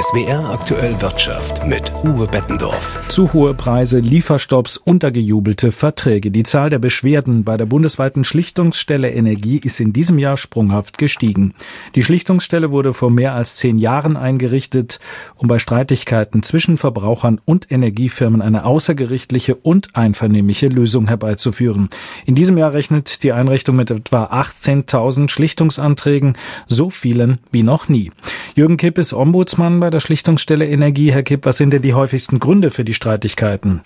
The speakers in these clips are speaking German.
SWR aktuell Wirtschaft mit Uwe Bettendorf. Zu hohe Preise, Lieferstopps, untergejubelte Verträge. Die Zahl der Beschwerden bei der bundesweiten Schlichtungsstelle Energie ist in diesem Jahr sprunghaft gestiegen. Die Schlichtungsstelle wurde vor mehr als zehn Jahren eingerichtet, um bei Streitigkeiten zwischen Verbrauchern und Energiefirmen eine außergerichtliche und einvernehmliche Lösung herbeizuführen. In diesem Jahr rechnet die Einrichtung mit etwa 18.000 Schlichtungsanträgen, so vielen wie noch nie. Jürgen Kipp ist Ombudsmann bei der Schlichtungsstelle Energie. Herr Kipp, was sind denn die häufigsten Gründe für die Streitigkeiten?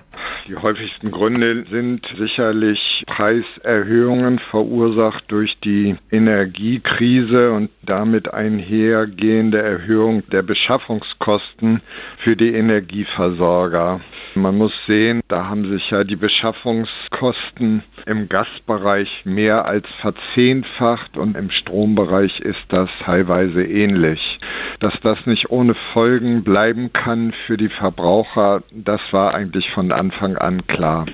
Die häufigsten Gründe sind sicherlich Preiserhöhungen verursacht durch die Energiekrise und damit einhergehende Erhöhung der Beschaffungskosten für die Energieversorger. Man muss sehen, da haben sich ja die Beschaffungskosten im Gasbereich mehr als verzehnfacht und im Strombereich ist das teilweise ähnlich. Dass das nicht ohne Folgen bleiben kann für die Verbraucher, das war eigentlich von Anfang an klar.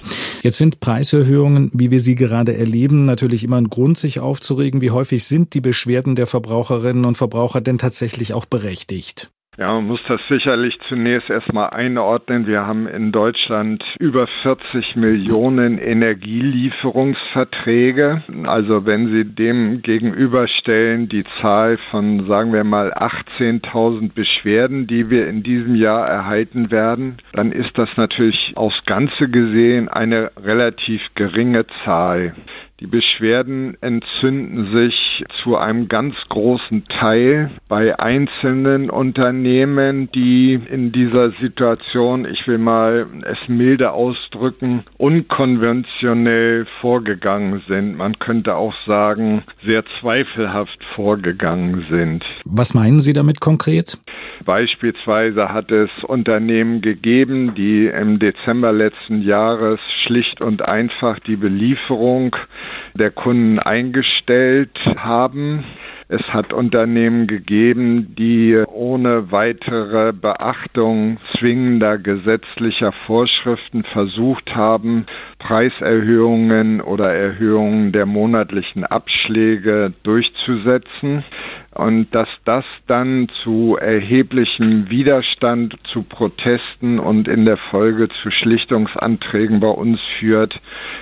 Jetzt sind Preiserhöhungen, wie wir sie gerade erleben, natürlich immer ein Grund, sich aufzuregen. Wie häufig sind die Beschwerden der Verbraucherinnen und Verbraucher denn tatsächlich auch berechtigt? Ja, man muss das sicherlich zunächst erstmal einordnen. Wir haben in Deutschland über 40 Millionen Energielieferungsverträge. Also wenn Sie dem gegenüberstellen die Zahl von, sagen wir mal, 18.000 Beschwerden, die wir in diesem Jahr erhalten werden, dann ist das natürlich aufs Ganze gesehen eine relativ geringe Zahl. Die Beschwerden entzünden sich zu einem ganz großen Teil bei einzelnen Unternehmen, die in dieser Situation, ich will mal es milde ausdrücken, unkonventionell vorgegangen sind. Man könnte auch sagen, sehr zweifelhaft vorgegangen sind. Was meinen Sie damit konkret? Beispielsweise hat es Unternehmen gegeben, die im Dezember letzten Jahres schlicht und einfach die Belieferung der Kunden eingestellt haben. Es hat Unternehmen gegeben, die ohne weitere Beachtung zwingender gesetzlicher Vorschriften versucht haben, Preiserhöhungen oder Erhöhungen der monatlichen Abschläge durchzusetzen und dass das dann zu erheblichem Widerstand, zu Protesten und in der Folge zu Schlichtungsanträgen bei uns führt,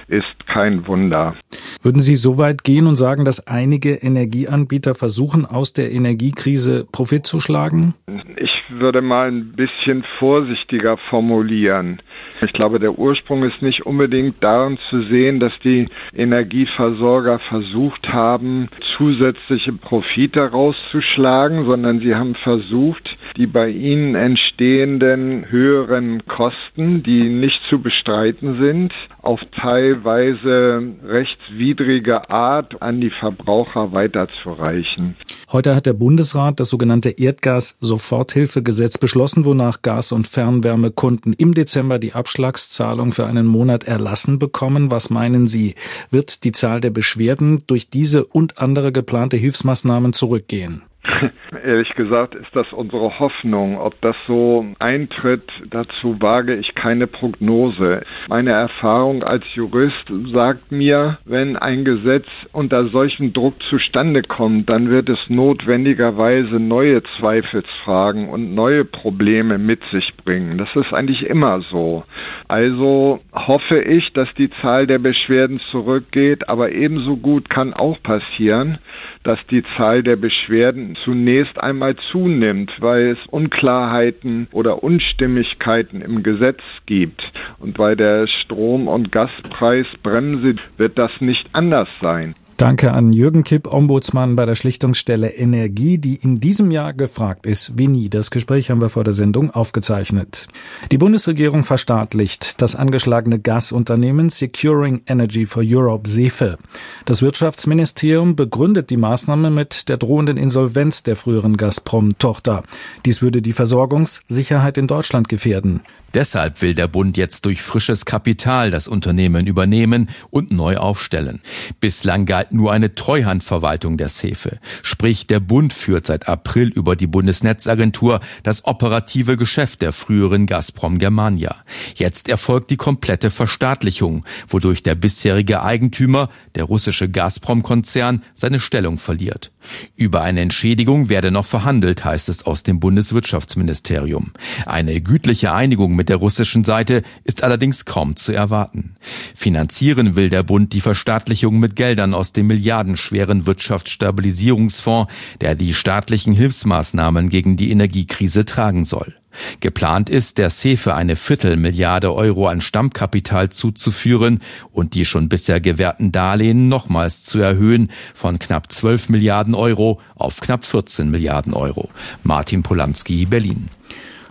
ist kein Wunder. Würden Sie so weit gehen und sagen, dass einige Energieanbieter versuchen, aus der Energiekrise Profit zu schlagen? Ich würde mal ein bisschen vorsichtiger formulieren. Ich glaube, der Ursprung ist nicht unbedingt darin zu sehen, dass die Energieversorger versucht haben, zusätzliche Profite rauszuschlagen, sondern sie haben versucht, die bei ihnen entstehenden höheren Kosten, die nicht zu bestreiten sind, auf teilweise rechtswidrige Art an die Verbraucher weiterzureichen. Heute hat der Bundesrat das sogenannte Erdgas-Soforthilfegesetz beschlossen, wonach Gas- und Fernwärmekunden im Dezember die Abschlagszahlung für einen Monat erlassen bekommen. Was meinen Sie? Wird die Zahl der Beschwerden durch diese und andere geplante Hilfsmaßnahmen zurückgehen? Ehrlich gesagt ist das unsere Hoffnung. Ob das so eintritt, dazu wage ich keine Prognose. Meine Erfahrung als Jurist sagt mir, wenn ein Gesetz unter solchem Druck zustande kommt, dann wird es notwendigerweise neue Zweifelsfragen und neue Probleme mit sich bringen. Das ist eigentlich immer so. Also hoffe ich, dass die Zahl der Beschwerden zurückgeht, aber ebenso gut kann auch passieren, dass die Zahl der Beschwerden zunächst einmal zunimmt, weil es Unklarheiten oder Unstimmigkeiten im Gesetz gibt. Und bei der Strom- und Gaspreisbremse wird das nicht anders sein. Danke an Jürgen Kipp, Ombudsmann bei der Schlichtungsstelle Energie, die in diesem Jahr gefragt ist wie nie. Das Gespräch haben wir vor der Sendung aufgezeichnet. Die Bundesregierung verstaatlicht das angeschlagene Gasunternehmen Securing Energy for Europe SEFE. Das Wirtschaftsministerium begründet die Maßnahme mit der drohenden Insolvenz der früheren Gazprom-Tochter. Dies würde die Versorgungssicherheit in Deutschland gefährden. Deshalb will der Bund jetzt durch frisches Kapital das Unternehmen übernehmen und neu aufstellen. Bislang galt nur eine Treuhandverwaltung der Sefe. Sprich, der Bund führt seit April über die Bundesnetzagentur das operative Geschäft der früheren Gazprom Germania. Jetzt erfolgt die komplette Verstaatlichung, wodurch der bisherige Eigentümer, der russische Gazprom-Konzern, seine Stellung verliert. Über eine Entschädigung werde noch verhandelt, heißt es aus dem Bundeswirtschaftsministerium. Eine gütliche Einigung mit der russischen Seite ist allerdings kaum zu erwarten. Finanzieren will der Bund die Verstaatlichung mit Geldern aus dem milliardenschweren Wirtschaftsstabilisierungsfonds, der die staatlichen Hilfsmaßnahmen gegen die Energiekrise tragen soll. Geplant ist, der SEFE eine Viertelmilliarde Euro an Stammkapital zuzuführen und die schon bisher gewährten Darlehen nochmals zu erhöhen von knapp 12 Milliarden Euro auf knapp 14 Milliarden Euro. Martin Polanski, Berlin.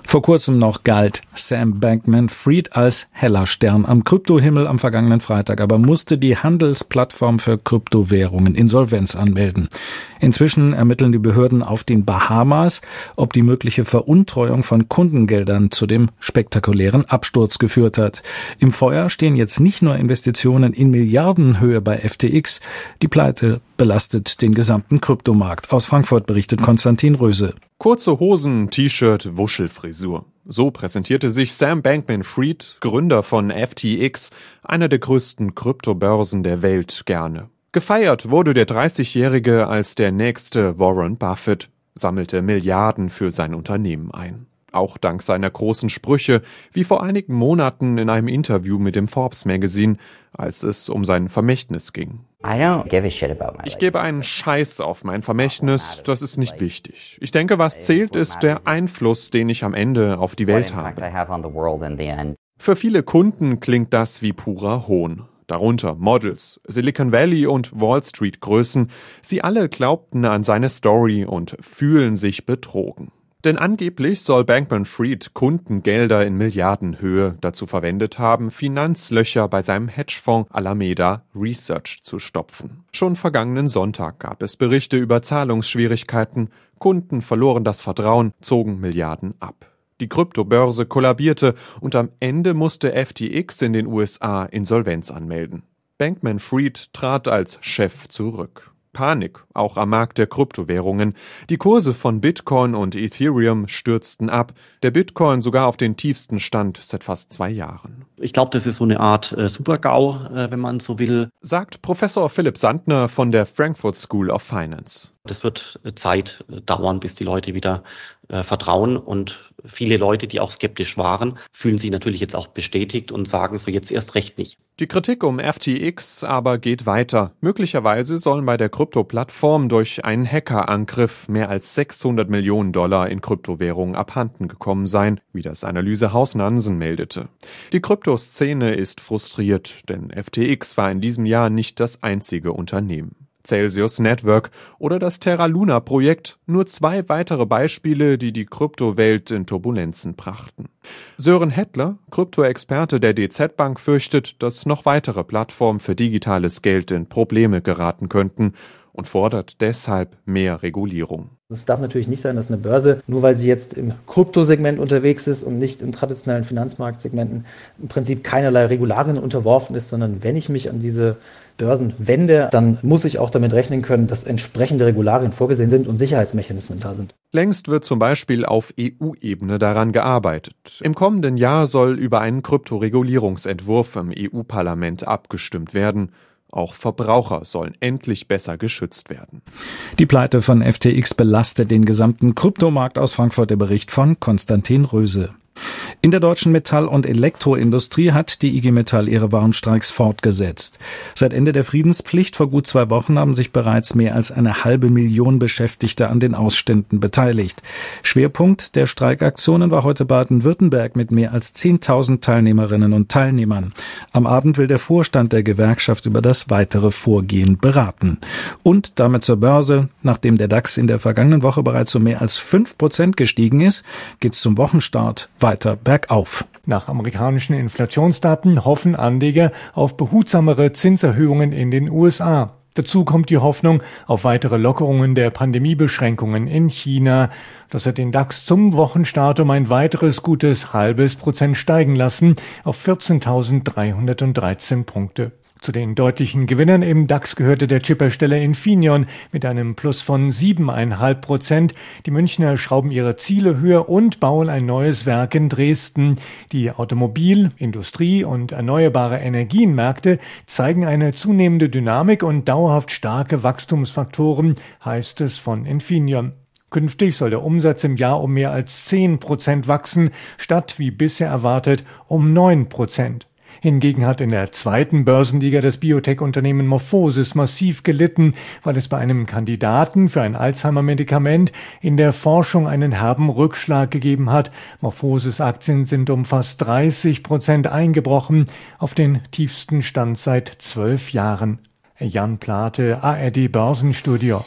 Vor kurzem noch galt Sam Bankman-Fried als heller Stern am Kryptohimmel am vergangenen Freitag, aber musste die Handelsplattform für Kryptowährungen Insolvenz anmelden. Inzwischen ermitteln die Behörden auf den Bahamas, ob die mögliche Veruntreuung von Kundengeldern zu dem spektakulären Absturz geführt hat. Im Feuer stehen jetzt nicht nur Investitionen in Milliardenhöhe bei FTX, die Pleite belastet den gesamten Kryptomarkt. Aus Frankfurt berichtet Konstantin Röse. Kurze Hosen, T-Shirt, Wuschelfrisur. So präsentierte sich Sam Bankman-Fried, Gründer von FTX, einer der größten Kryptobörsen der Welt, gerne. Gefeiert wurde der 30-Jährige als der nächste Warren Buffett, sammelte Milliarden für sein Unternehmen ein. Auch dank seiner großen Sprüche, wie vor einigen Monaten in einem Interview mit dem Forbes Magazine, als es um sein Vermächtnis ging. Ich gebe einen Scheiß auf mein Vermächtnis, das ist nicht wichtig. Ich denke, was zählt, ist der Einfluss, den ich am Ende auf die Welt habe. Für viele Kunden klingt das wie purer Hohn. Darunter Models, Silicon Valley und Wall Street Größen. Sie alle glaubten an seine Story und fühlen sich betrogen. Denn angeblich soll Bankman-Fried Kundengelder in Milliardenhöhe dazu verwendet haben, Finanzlöcher bei seinem Hedgefonds Alameda Research zu stopfen. Schon vergangenen Sonntag gab es Berichte über Zahlungsschwierigkeiten, Kunden verloren das Vertrauen, zogen Milliarden ab. Die Kryptobörse kollabierte und am Ende musste FTX in den USA Insolvenz anmelden. Bankman-Fried trat als Chef zurück. Panik, auch am Markt der Kryptowährungen. Die Kurse von Bitcoin und Ethereum stürzten ab, der Bitcoin sogar auf den tiefsten Stand seit fast zwei Jahren. Ich glaube, das ist so eine Art äh, Super-GAU, äh, wenn man so will. Sagt Professor Philipp Sandner von der Frankfurt School of Finance. Das wird äh, Zeit äh, dauern, bis die Leute wieder äh, vertrauen. Und viele Leute, die auch skeptisch waren, fühlen sich natürlich jetzt auch bestätigt und sagen so jetzt erst recht nicht. Die Kritik um FTX aber geht weiter. Möglicherweise sollen bei der Krypto-Plattform durch einen Hackerangriff mehr als 600 Millionen Dollar in Kryptowährungen abhanden gekommen sein, wie das Analysehaus Nansen meldete. Die Kryptoszene ist frustriert, denn FTX war in diesem Jahr nicht das einzige Unternehmen. Celsius Network oder das Terra Luna Projekt, nur zwei weitere Beispiele, die die Kryptowelt in Turbulenzen brachten. Sören Hettler, Kryptoexperte der DZ Bank, fürchtet, dass noch weitere Plattformen für digitales Geld in Probleme geraten könnten und fordert deshalb mehr Regulierung. Es darf natürlich nicht sein, dass eine Börse, nur weil sie jetzt im Kryptosegment unterwegs ist und nicht in traditionellen Finanzmarktsegmenten, im Prinzip keinerlei Regularien unterworfen ist, sondern wenn ich mich an diese Börsen wende, dann muss ich auch damit rechnen können, dass entsprechende Regularien vorgesehen sind und Sicherheitsmechanismen da sind. Längst wird zum Beispiel auf EU-Ebene daran gearbeitet. Im kommenden Jahr soll über einen Kryptoregulierungsentwurf im EU-Parlament abgestimmt werden. Auch Verbraucher sollen endlich besser geschützt werden. Die Pleite von FTX belastet den gesamten Kryptomarkt aus Frankfurt. Der Bericht von Konstantin Röse. In der deutschen Metall- und Elektroindustrie hat die IG Metall ihre Warnstreiks fortgesetzt. Seit Ende der Friedenspflicht vor gut zwei Wochen haben sich bereits mehr als eine halbe Million Beschäftigte an den Ausständen beteiligt. Schwerpunkt der Streikaktionen war heute Baden-Württemberg mit mehr als 10.000 Teilnehmerinnen und Teilnehmern. Am Abend will der Vorstand der Gewerkschaft über das weitere Vorgehen beraten. Und damit zur Börse. Nachdem der DAX in der vergangenen Woche bereits um mehr als fünf Prozent gestiegen ist, geht's zum Wochenstart weiter bergauf. Nach amerikanischen Inflationsdaten hoffen Anleger auf behutsamere Zinserhöhungen in den USA. Dazu kommt die Hoffnung auf weitere Lockerungen der Pandemiebeschränkungen in China. Das hat den DAX zum Wochenstart um ein weiteres gutes halbes Prozent steigen lassen auf 14.313 Punkte. Zu den deutlichen Gewinnern im DAX gehörte der Chippersteller Infineon mit einem Plus von 7,5 Prozent. Die Münchner schrauben ihre Ziele höher und bauen ein neues Werk in Dresden. Die Automobil-, Industrie- und erneuerbare Energienmärkte zeigen eine zunehmende Dynamik und dauerhaft starke Wachstumsfaktoren, heißt es von Infineon. Künftig soll der Umsatz im Jahr um mehr als 10 Prozent wachsen, statt wie bisher erwartet um 9 Prozent. Hingegen hat in der zweiten Börsenliga das Biotech-Unternehmen Morphosis massiv gelitten, weil es bei einem Kandidaten für ein Alzheimer-Medikament in der Forschung einen herben Rückschlag gegeben hat. Morphosis-Aktien sind um fast 30 Prozent eingebrochen, auf den tiefsten Stand seit zwölf Jahren. Jan Plate, ARD Börsenstudio.